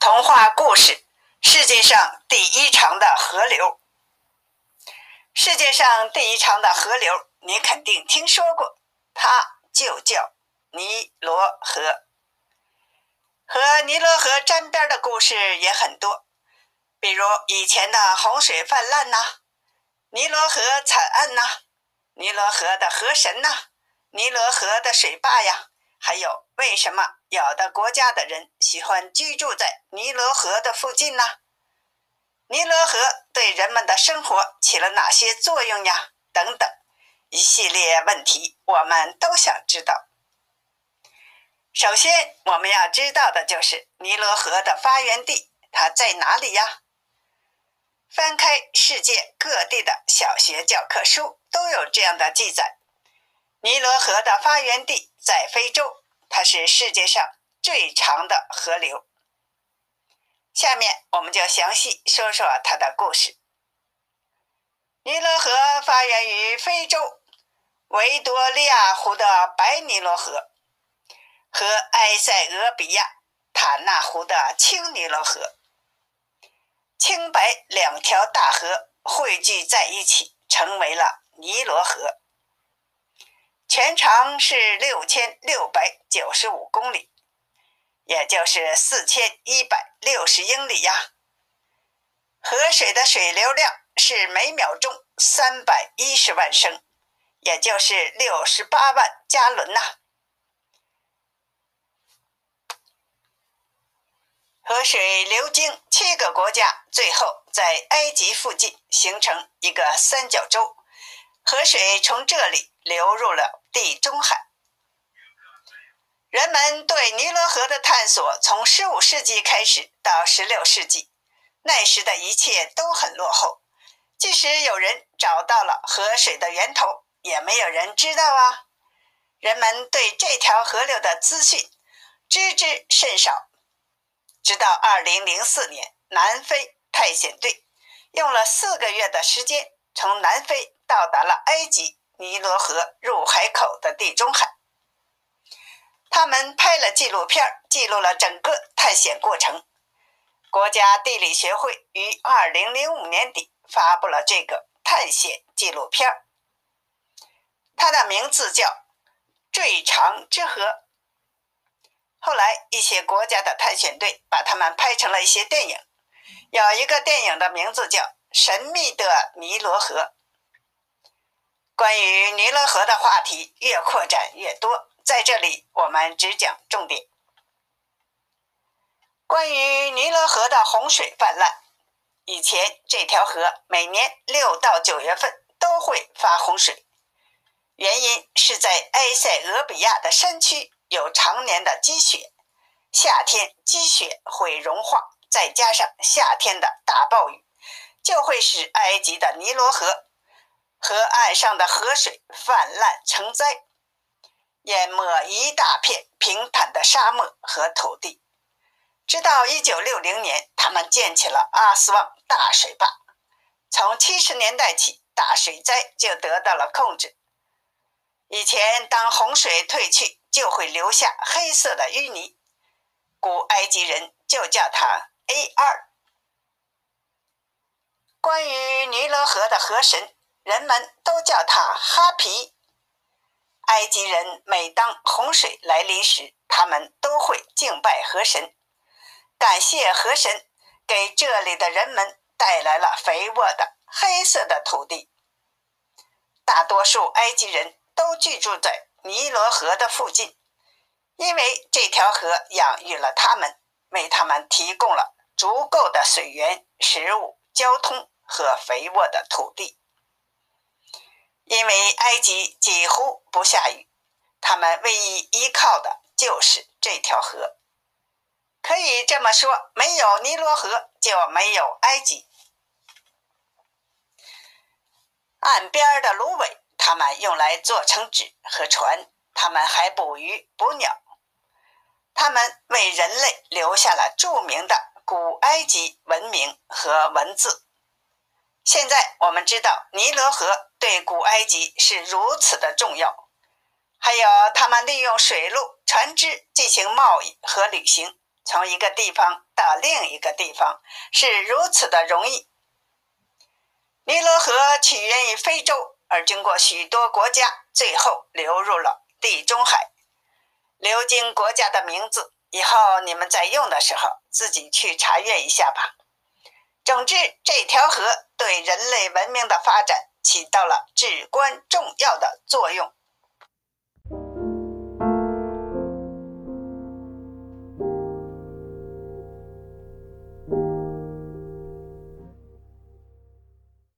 童话故事：世界上第一长的河流。世界上第一长的河流，你肯定听说过，它就叫尼罗河。和尼罗河沾边的故事也很多，比如以前的洪水泛滥呐，尼罗河惨案呐，尼罗河的河神呐，尼罗河的水坝呀，还有为什么？有的国家的人喜欢居住在尼罗河的附近呢？尼罗河对人们的生活起了哪些作用呀？等等，一系列问题我们都想知道。首先，我们要知道的就是尼罗河的发源地，它在哪里呀？翻开世界各地的小学教科书，都有这样的记载：尼罗河的发源地在非洲。它是世界上最长的河流。下面我们就详细说说它的故事。尼罗河发源于非洲维多利亚湖的白尼罗河和埃塞俄比亚塔纳湖的青尼罗河，青白两条大河汇聚在一起，成为了尼罗河。全长是六千六百九十五公里，也就是四千一百六十英里呀。河水的水流量是每秒钟三百一十万升，也就是六十八万加仑呐。河水流经七个国家，最后在埃及附近形成一个三角洲。河水从这里流入了。地中海，人们对尼罗河的探索从15世纪开始到16世纪，那时的一切都很落后。即使有人找到了河水的源头，也没有人知道啊。人们对这条河流的资讯知之甚少。直到2004年，南非探险队用了四个月的时间，从南非到达了埃及。尼罗河入海口的地中海，他们拍了纪录片，记录了整个探险过程。国家地理学会于二零零五年底发布了这个探险纪录片，它的名字叫《最长之河》。后来，一些国家的探险队把它们拍成了一些电影，有一个电影的名字叫《神秘的尼罗河》。关于尼罗河的话题越扩展越多，在这里我们只讲重点。关于尼罗河的洪水泛滥，以前这条河每年六到九月份都会发洪水，原因是在埃塞俄比亚的山区有常年的积雪，夏天积雪会融化，再加上夏天的大暴雨，就会使埃及的尼罗河。河岸上的河水泛滥成灾，淹没一大片平坦的沙漠和土地。直到1960年，他们建起了阿斯旺大水坝。从70年代起，大水灾就得到了控制。以前，当洪水退去，就会留下黑色的淤泥，古埃及人就叫它 A2。关于尼罗河的河神。人们都叫他哈皮。埃及人每当洪水来临时，他们都会敬拜河神，感谢河神给这里的人们带来了肥沃的黑色的土地。大多数埃及人都居住在尼罗河的附近，因为这条河养育了他们，为他们提供了足够的水源、食物、交通和肥沃的土地。因为埃及几乎不下雨，他们唯一依靠的就是这条河。可以这么说，没有尼罗河就没有埃及。岸边的芦苇，他们用来做成纸和船；他们还捕鱼、捕鸟。他们为人类留下了著名的古埃及文明和文字。现在我们知道，尼罗河对古埃及是如此的重要。还有，他们利用水路船只进行贸易和旅行，从一个地方到另一个地方是如此的容易。尼罗河起源于非洲，而经过许多国家，最后流入了地中海。流经国家的名字，以后你们在用的时候自己去查阅一下吧。总之，这条河对人类文明的发展起到了至关重要的作用。